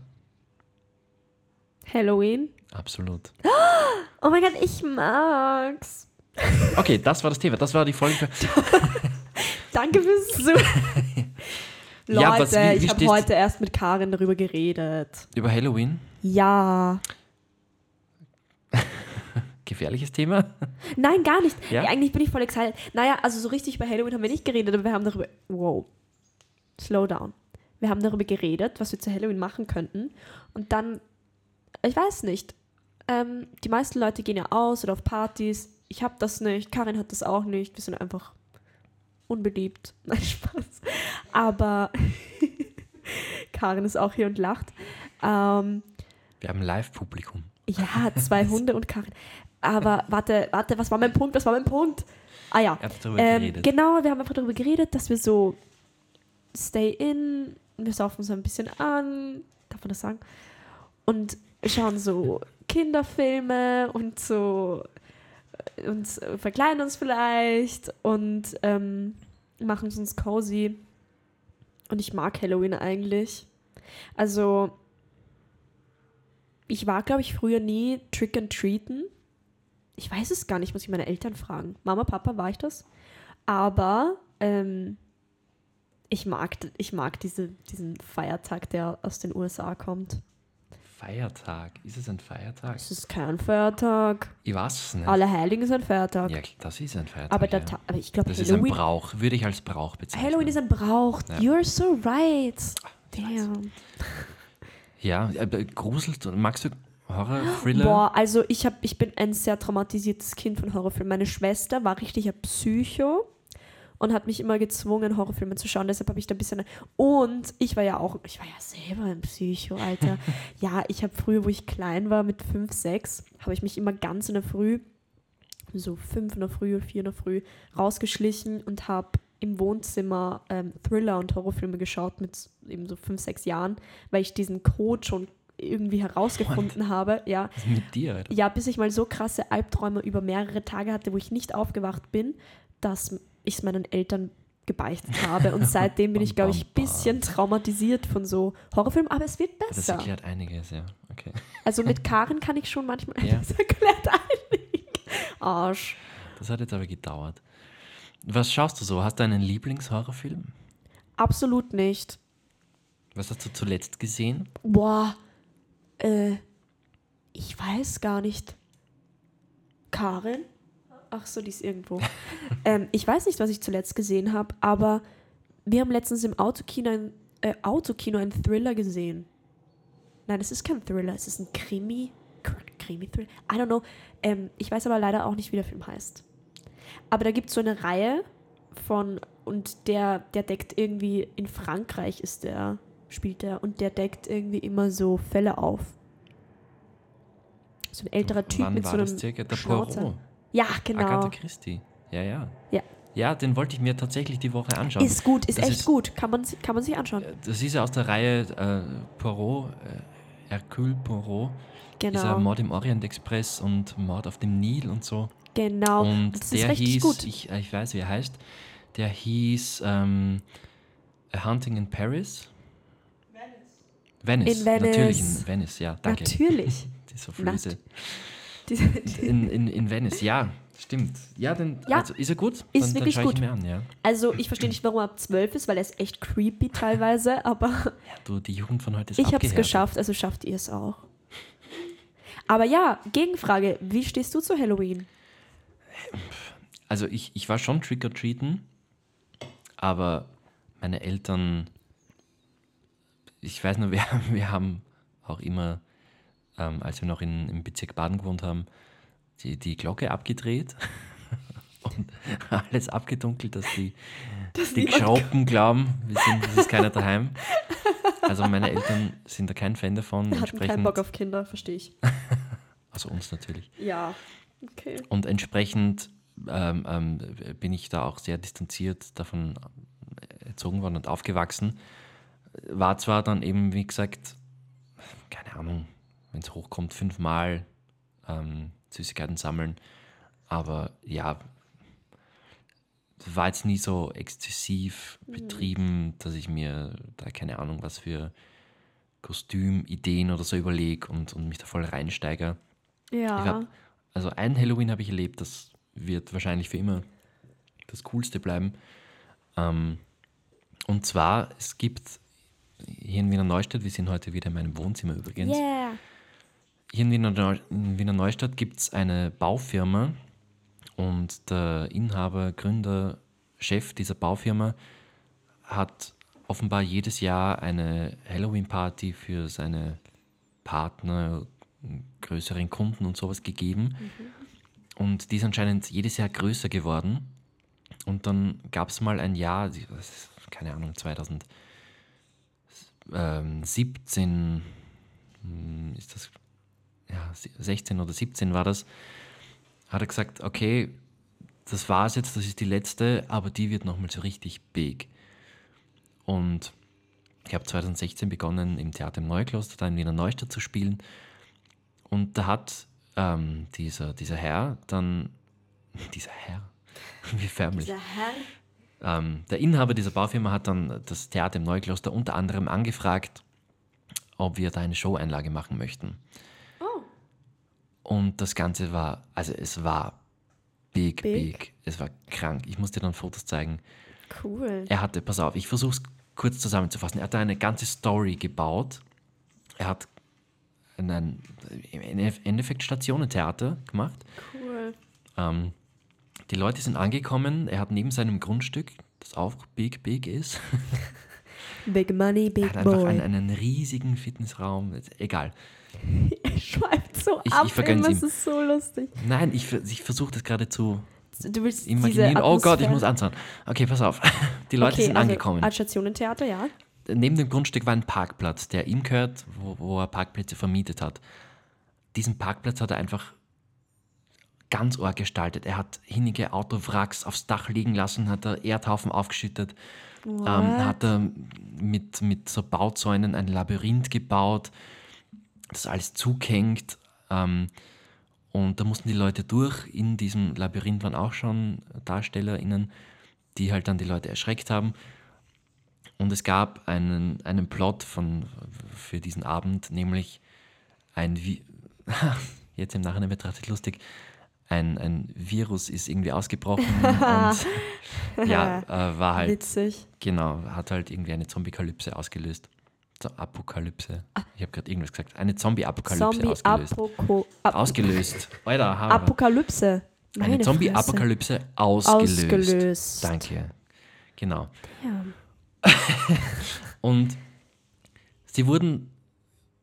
Halloween. Absolut. Oh mein Gott, ich mag's. Okay, das war das Thema. Das war die Folge. Danke fürs Zuhören. Leute, Ja, was- wie- wie ich habe heute erst mit Karin darüber geredet. über Halloween. Ja. Gefährliches Thema. Nein, gar nicht. Ja? Eigentlich bin ich voll excited. Naja, also so richtig über Halloween haben wir nicht geredet, aber wir haben darüber. Wow. Slow down. Wir haben darüber geredet, was wir zu Halloween machen könnten. Und dann, ich weiß nicht. Ähm, die meisten Leute gehen ja aus oder auf Partys. Ich habe das nicht. Karin hat das auch nicht. Wir sind einfach unbeliebt. Nein, Spaß. Aber Karin ist auch hier und lacht. Ähm, Wir haben Live-Publikum. Ja, zwei Hunde und Karin. Aber warte, warte, was war mein Punkt? Was war mein Punkt? Ah ja. Ähm, genau, wir haben einfach darüber geredet, dass wir so stay in, wir saufen uns ein bisschen an, darf man das sagen? Und schauen so Kinderfilme und so und verkleiden uns vielleicht und ähm, machen es uns cozy. Und ich mag Halloween eigentlich. Also, ich war, glaube ich, früher nie Trick and Treaten. Ich weiß es gar nicht, muss ich meine Eltern fragen. Mama, Papa, war ich das? Aber ähm, ich mag, ich mag diese, diesen Feiertag, der aus den USA kommt. Feiertag. Ist es ein Feiertag? Es ist kein Feiertag. Ich weiß es nicht. Allerheiligen ist ein Feiertag. Ja, das ist ein Feiertag. aber, ja. Aber ich glaube, Das ist ein Halloween, Brauch. Würde ich als Brauch bezeichnen. Halloween ist ein Brauch. Ja. You're so right. weiß. Damn. Ja, aber gruselt. Magst du Horror-Thriller? Boah, also ich, hab, ich bin ein sehr traumatisiertes Kind von Horrorfilmen. Meine Schwester war richtig ein Psycho und hat mich immer gezwungen, Horrorfilme zu schauen. Deshalb habe ich da ein bisschen... Und ich war ja auch... Ich war ja selber ein Psycho, Alter. ja, ich habe früher, wo ich klein war, mit 5, 6, habe ich mich immer ganz in der Früh, so 5 in der Früh oder 4 in der Früh, rausgeschlichen und habe im Wohnzimmer ähm, Thriller und Horrorfilme geschaut mit eben so 5, 6 Jahren, weil ich diesen Code schon irgendwie herausgefunden habe. Ja, mit dir? Alter? ja, bis ich mal so krasse Albträume über mehrere Tage hatte, wo ich nicht aufgewacht bin, dass ich es meinen Eltern gebeichtet habe. Und seitdem bin ich, glaube ich, ein bisschen traumatisiert von so Horrorfilmen, aber es wird Das besser. erklärt einiges, ja. Okay. Also mit Karen kann ich schon manchmal. Ja. Das erklärt einiges. Arsch. Das hat jetzt aber gedauert. Was schaust du so? Hast du einen Lieblingshorrorfilm? Absolut nicht. Was hast du zuletzt gesehen? Boah. Äh, ich weiß gar nicht. Karin? Ach so, die ist irgendwo. ähm, ich weiß nicht, was ich zuletzt gesehen habe, aber wir haben letztens im Autokino ein, äh, Autokino einen Thriller gesehen. Nein, es ist kein Thriller, es ist ein Krimi. Kr- Krimi-Thriller? I don't know. Ähm, ich weiß aber leider auch nicht, wie der Film heißt. Aber da gibt es so eine Reihe von, und der, der deckt irgendwie, in Frankreich ist der, spielt der, und der deckt irgendwie immer so Fälle auf. So ein älterer Typ Wann mit so das einem circa? Der Schnauzer. Poirot. Ja, genau. Agatha Christie. Ja, ja. Ja. Ja, den wollte ich mir tatsächlich die Woche anschauen. Ist gut, ist Das echt ist- gut. Kann man, kann man sich anschauen. Das ist ja aus der Reihe äh, Poirot, äh, Hercule Poirot. Dieser Genau. Mord im Orient Express und Mord auf dem Nil und so. Genau. Und das ist der hieß, gut. Ich, ich weiß, wie er heißt, der hieß ähm, A Hunting in Paris. Venice. In Venice. Natürlich in Venice, ja, danke. Natürlich. Diese Flöße. In, in, in Venice, ja, stimmt. Ja, dann, Ja, also, ist er gut? ist dann, dann wirklich ich gut. mir an, ja. also ich verstehe nicht, warum er ab 12 ist, weil er ist echt creepy teilweise, aber ja. Du, die Jugend von heute ist ich habe es geschafft, also schafft ihr es auch. Aber ja, Gegenfrage, wie stehst du zu Halloween? Also ich, ich war schon Trick-or-Treaten, aber meine Eltern, ich weiß nur, wir, wir haben auch immer, ähm, als wir noch in, im Bezirk Baden gewohnt haben, die, die Glocke abgedreht und alles abgedunkelt, dass die, die niemand Geschraubten glauben, wir sind, es ist keiner daheim. Also meine Eltern sind da kein Fan davon. Wir hatten keinen Bock auf Kinder, verstehe ich. Also uns natürlich. Ja, okay. Und entsprechend ähm, ähm, bin ich da auch sehr distanziert davon erzogen worden und aufgewachsen. War zwar dann eben, wie gesagt, keine Ahnung, wenn es hochkommt, fünfmal ähm, Süßigkeiten sammeln, aber ja, war jetzt nie so exzessiv betrieben, dass ich mir da keine Ahnung, was für Kostümideen oder so überlege und, und mich da voll reinsteige. Ja. hab, also ein Halloween habe ich erlebt, das wird wahrscheinlich für immer das Coolste bleiben. Ähm, und zwar, es gibt hier in Wiener Neustadt, wir sind heute wieder in meinem Wohnzimmer übrigens, Yeah. Hier in Wiener, Neu Wiener Neustadt gibt es eine Baufirma und der Inhaber, Gründer, Chef dieser Baufirma hat offenbar jedes Jahr eine Halloween-Party für seine Partner, größeren Kunden und sowas gegeben. Und die ist anscheinend jedes Jahr größer geworden. Und dann gab es mal ein Jahr, keine Ahnung, 2017 hm, ist das, ja, 16 oder 17 war das, hat er gesagt, okay, das war's jetzt, das ist die letzte, aber die wird nochmal so richtig big. Und ich habe 2016 begonnen, im Theater im Neukloster, da in Wiener Neustadt zu spielen. Und da hat ähm, dieser, dieser Herr dann, dieser Herr, wie förmlich, Dieser Herr. ähm, der Inhaber dieser Baufirma hat dann das Theater im Neukloster unter anderem angefragt, ob wir da eine Show-Einlage machen möchten. Und das Ganze war, also es war big, big, Big? Es war krank. Ich musste dann Fotos zeigen. Cool. Er hatte, pass auf, ich versuche es kurz zusammenzufassen. Er hat da eine ganze Story gebaut. Er hat ein, ein, im Endeffekt Stationentheater gemacht. Cool. Ähm, die Leute sind angekommen. Er hat neben seinem Grundstück, das auch big, big ist, Big Money, Big hat einfach Boy. einen, einen riesigen Fitnessraum. Egal. Er schweift so Ich- ab, ich vergönn's immer, es ist so lustig. Nein, ich, ich versuche das gerade zu Du willst imaginieren. Oh Gott, ich muss anzahlen. Okay, pass auf. Die Leute okay, sind also angekommen. Als Stationentheater, ja. Neben dem Grundstück war ein Parkplatz, der ihm gehört, wo, wo er Parkplätze vermietet hat. Diesen Parkplatz hat er einfach ganz arg gestaltet. Er hat hinige Autowracks aufs Dach liegen lassen, hat er Erdhaufen aufgeschüttet, ähm, hat er mit, mit so Bauzäunen ein Labyrinth gebaut, das alles zugehängt. Ähm, und da mussten die Leute durch. In diesem Labyrinth waren auch schon DarstellerInnen, die halt dann die Leute erschreckt haben. Und es gab einen, einen Plot von, für diesen Abend, nämlich ein, jetzt im Nachhinein betrachtet lustig, ein, ein Virus ist irgendwie ausgebrochen und ja, äh, war halt, Witzig. genau, hat halt irgendwie eine Zombie-Kalypse ausgelöst. So, Apokalypse. Ich habe gerade irgendwas gesagt. Eine Zombie-Apokalypse Zombie ausgelöst. Apoko Ap Ausgelöst. Alter, Haare. Apokalypse. Eine Meine Zombie-Apokalypse ausgelöst. Ausgelöst. Danke. Genau. Ja. Und sie wurden,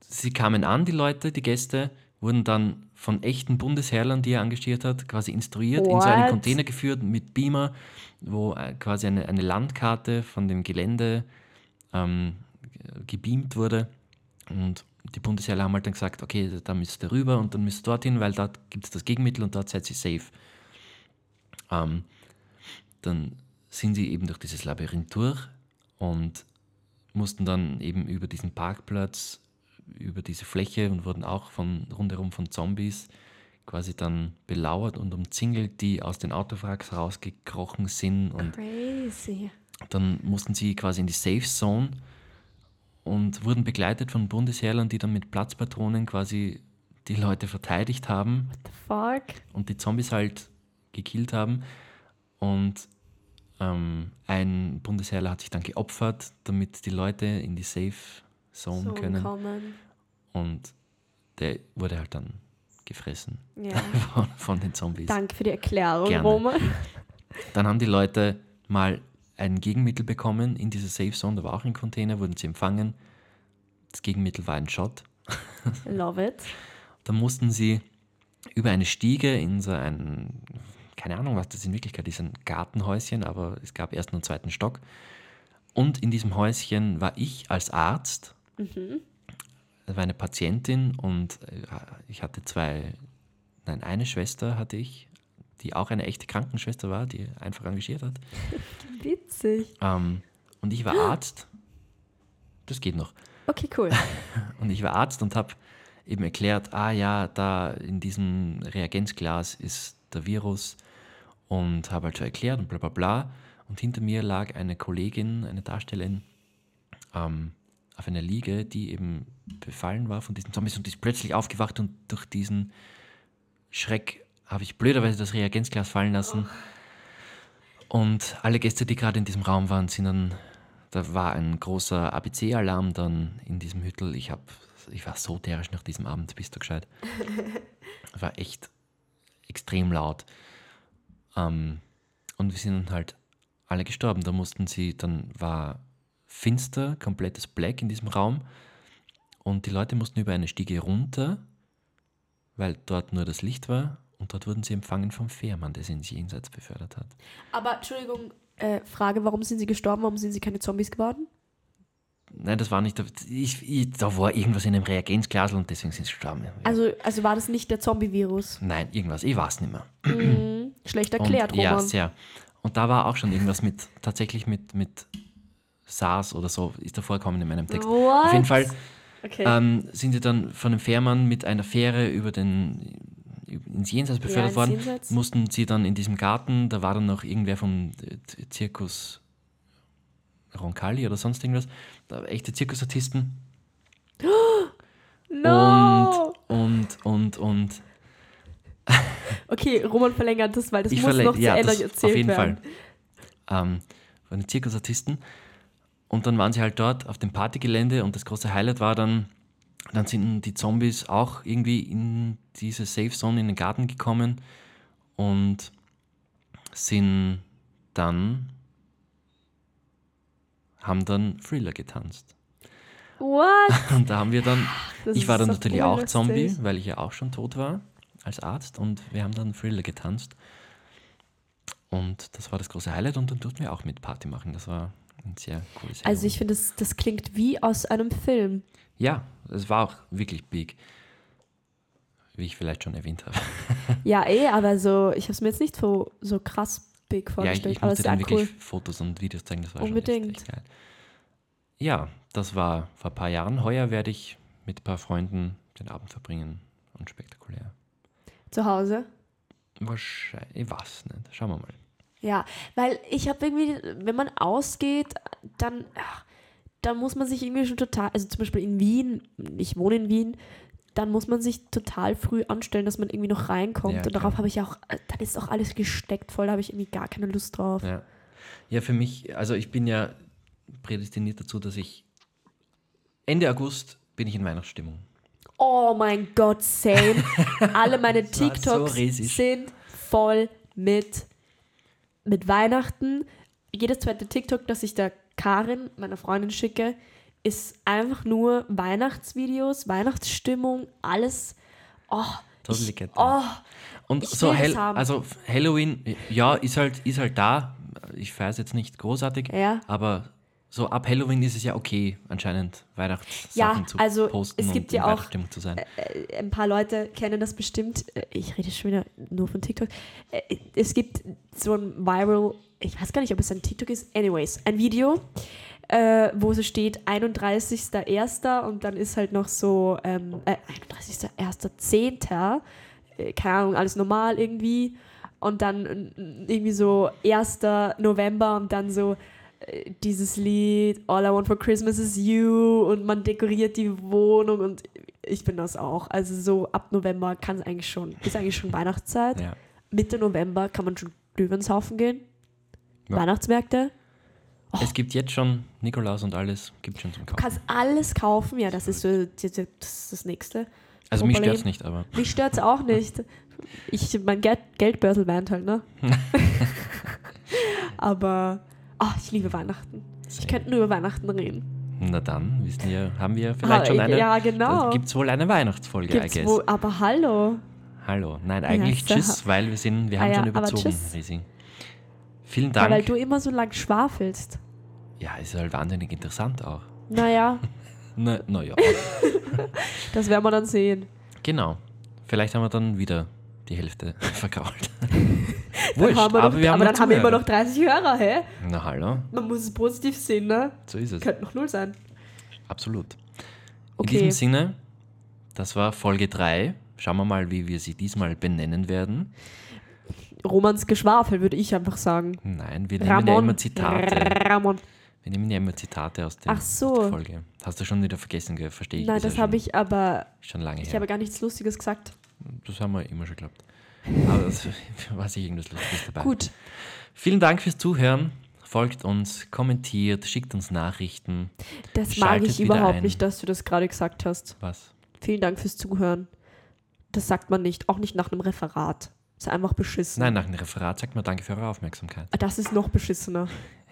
sie kamen an, die Leute, die Gäste, wurden dann von echten Bundesherrlern, die er engagiert hat, quasi instruiert, in so einen What? Container geführt mit Beamer, wo äh, quasi eine, eine Landkarte von dem Gelände ähm, gebeamt wurde. Und die Bundesherren haben halt dann gesagt, okay, da müsst ihr rüber und dann müsst ihr dorthin, weil dort gibt es das Gegenmittel und dort seid ihr safe. Ähm, dann sind sie eben durch dieses Labyrinth durch und mussten dann eben über diesen Parkplatz, über diese Fläche und wurden auch von rundherum von Zombies quasi dann belauert und umzingelt, die aus den Autowracks rausgekrochen sind und Crazy. dann mussten sie quasi in die Safe Zone und wurden begleitet von Bundesheerlern, die dann mit Platzpatronen quasi die Leute verteidigt haben The fuck? und die Zombies halt gekillt haben. Und ähm, ein Bundesheerler hat sich dann geopfert, damit die Leute in die Safe Zone So können. kommen. Und der wurde halt dann gefressen Ja. von, von den Zombies. Danke für die Erklärung, Gerne. Roman. Dann haben die Leute mal ein Gegenmittel bekommen in dieser Safe Zone, da war auch ein Container, wurden sie empfangen. Das Gegenmittel war ein Shot. Love it. Da mussten sie über eine Stiege in so ein, keine Ahnung, was das in Wirklichkeit ist, ein Gartenhäuschen, aber es gab ersten und zweiten Stock. Und in diesem Häuschen war ich als Arzt, da war eine Patientin und äh, ich hatte zwei, nein, eine Schwester hatte ich, die auch eine echte Krankenschwester war, die einfach engagiert hat. Witzig. Ähm, und ich war Arzt. Das geht noch. Okay, cool. Und ich war Arzt und habe eben erklärt, ah ja, da in diesem Reagenzglas ist der Virus und habe halt so erklärt und bla bla bla. Und hinter mir lag eine Kollegin, eine Darstellerin ähm, auf einer Liege, die eben befallen war von diesen Zombies und ist plötzlich aufgewacht und durch diesen Schreck habe ich blöderweise das Reagenzglas fallen lassen. Und alle Gäste, die gerade in diesem Raum waren, sind dann, da war ein großer ABC-Alarm dann in diesem Hüttel. Ich, hab, ich war so derisch nach diesem Abend, bist du gescheit. war echt extrem laut. Ähm, und wir sind dann halt alle gestorben. Da mussten sie, dann war finster, komplettes Black in diesem Raum. Und die Leute mussten über eine Stiege runter, weil dort nur das Licht war. Und dort wurden sie empfangen vom Fährmann, der sie ins Jenseits befördert hat. Aber Entschuldigung, äh, Frage, warum sind sie gestorben? Warum sind sie keine Zombies geworden? Nein, das war nicht. Ich, ich, da war irgendwas in einem Reagenzglas und deswegen sind sie gestorben. Ja. Also, also war das nicht der Zombie-Virus? Nein, irgendwas. Ich weiß nicht mehr. Mhm. Schlecht erklärt, und, Roman. Ja, sehr. Und da war auch schon irgendwas mit, tatsächlich mit, mit SARS oder so, ist da vorgekommen in meinem Text. What? Auf jeden Fall Okay. ähm, sind sie dann von einem Fährmann mit einer Fähre über den, ins Jenseits befördert ins worden. Jenseits. Mussten sie dann in diesem Garten, da war dann noch irgendwer vom Zirkus Roncalli oder sonst irgendwas, da, echte Zirkusartisten. no! Und, und, und, und Okay, Roman verlängert das, weil das ich muss noch zu ja, Ende das, erzählt auf jeden werden. Fall. Ähm, von den Zirkusartisten. Und dann waren sie halt dort auf dem Partygelände und das große Highlight war dann, dann sind die Zombies auch irgendwie in diese Safe Zone in den Garten gekommen und sind dann haben dann Thriller getanzt. What? Und da haben wir dann, Das ich war dann natürlich auch. Zombie, weil ich ja auch schon tot war als Arzt und wir haben dann Thriller getanzt. Und das war das große Highlight und dann durften wir auch mit Party machen. Das war ein sehr cooles Also Halloween. ich finde, das, das klingt wie aus einem Film. Ja, es war auch wirklich big. Wie ich vielleicht schon erwähnt habe. Ja, eh, aber so, ich habe es mir jetzt nicht so, so krass big Ja, ich, vorgestellt. ich aber sehr dann wirklich cool. Fotos und Videos zeigen, das war Unbedingt. schon echt. Ja, das war vor ein paar Jahren. Heuer werde ich mit ein paar Freunden den Abend verbringen und spektakulär. Zu Hause. Wahrscheinlich, ich weiß nicht. Schauen wir mal. Ja, weil ich habe irgendwie, wenn man ausgeht, dann, ach, dann muss man sich irgendwie schon total, also zum Beispiel in Wien, ich wohne in Wien, dann muss man sich total früh anstellen, dass man irgendwie noch reinkommt. Ja, und darauf habe ich auch, äh, dann ist auch alles gesteckt voll, da habe ich irgendwie gar keine Lust drauf. Ja. ja, für mich, also ich bin ja prädestiniert dazu, dass ich Ende August bin ich in Weihnachtsstimmung. Oh mein Gott, same. Alle meine so TikToks riesig. sind voll mit, mit Weihnachten. Jedes zweite TikTok, das ich der Karin, meiner Freundin, schicke, ist einfach nur Weihnachtsvideos, Weihnachtsstimmung, alles. Oh, Totally ich, get that. oh Und so das haben. also Halloween, ja, ist halt, ist halt da. Ich es jetzt nicht großartig, Ja. aber so ab Halloween ist es ja okay, anscheinend Weihnachtssachen Ja, zu also posten es gibt und ja auch- Weihnachtsstimmung zu sein. äh, ein paar Leute kennen das bestimmt. Äh, Ich rede schon wieder nur von TikTok. Äh, Es gibt so ein Viral, ich weiß gar nicht, ob es ein TikTok ist. Anyways, ein Video, äh, wo so steht 31.01. und dann ist halt noch so ähm, äh, 31.01.10. Äh, keine Ahnung, alles normal irgendwie. Und dann äh, irgendwie so 1. November und dann so äh, dieses Lied All I Want for Christmas is You und man dekoriert die Wohnung und ich bin das auch. Also so ab November kann es eigentlich schon, ist eigentlich schon Weihnachtszeit. Ja. Mitte November kann man schon Glühwein saufen gehen. Ja. Weihnachtsmärkte. Es gibt jetzt schon Nikolaus und alles, gibt schon zum Du Kaufen. kannst alles kaufen. Ja, das ist so das, ist das nächste. Also mich Problem. stört es nicht, aber Mich stört es auch nicht. Ich, mein Geld, Geldbörsel weint halt, ne? Aber ah, ich liebe Weihnachten. Ich könnte nur über Weihnachten reden. na dann, wissen wir, haben wir vielleicht schon Ah, eine. Ja, genau. Gibt es wohl eine Weihnachtsfolge, Gibt's I guess. wo, aber hallo. Hallo. Nein, eigentlich so. tschüss, weil wir sind, wir Ah haben ja, schon überzogen. Risi. Vielen Ja, Dank. weil du immer so lang schwafelst. ja, ist halt wahnsinnig interessant auch. Naja, Na, na ja. das werden wir dann sehen. genau. Vielleicht haben wir dann wieder die Hälfte verkauft. Wurscht, haben wir aber noch, wir haben aber dann haben wir immer noch 30 Hörer, hä? Na hallo, Man muss es positiv sehen, ne? so ist es. Könnte noch null sein. Absolut. In Okay. diesem Sinne, das war Folge 3. Schauen wir mal, wie wir sie diesmal benennen werden. Romans Geschwafel, würde ich einfach sagen. Nein, wir nehmen ja Ramon. immer Zitate. Ramon. Wir nehmen ja immer Zitate aus, dem, Ach so. der Folge. Hast du schon wieder vergessen, verstehe ich. Nein, ja das habe ich aber. Schon lange Ich her. habe gar nichts Lustiges gesagt. Das haben wir immer schon geglaubt. Aber es war sich irgendwas Lustiges dabei. Gut. Vielen Dank fürs Zuhören. Folgt uns, kommentiert, schickt uns Nachrichten. Das mag ich überhaupt ein. nicht, dass du das gerade gesagt hast. Was? Vielen Dank fürs Zuhören. Das sagt man nicht, auch nicht nach einem Referat. Das ist einfach beschissen. Nein, nach dem Referat sagt man Danke für eure Aufmerksamkeit. Ah, Das ist noch beschissener.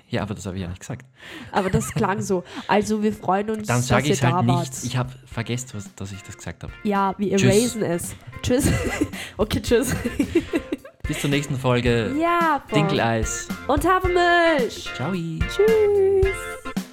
Ja, aber das habe ich ja nicht gesagt. Aber das klang so. Also wir freuen uns, Dann sage ich halt da nicht. wart. Ich habe vergessen, was, dass ich das gesagt habe. ja, wir Tschüss. erasen es. Tschüss. okay, tschüss. Bis zur nächsten Folge. ja, voll. Dinkeleis. Und Hafermilch. Ciao. Tschüss.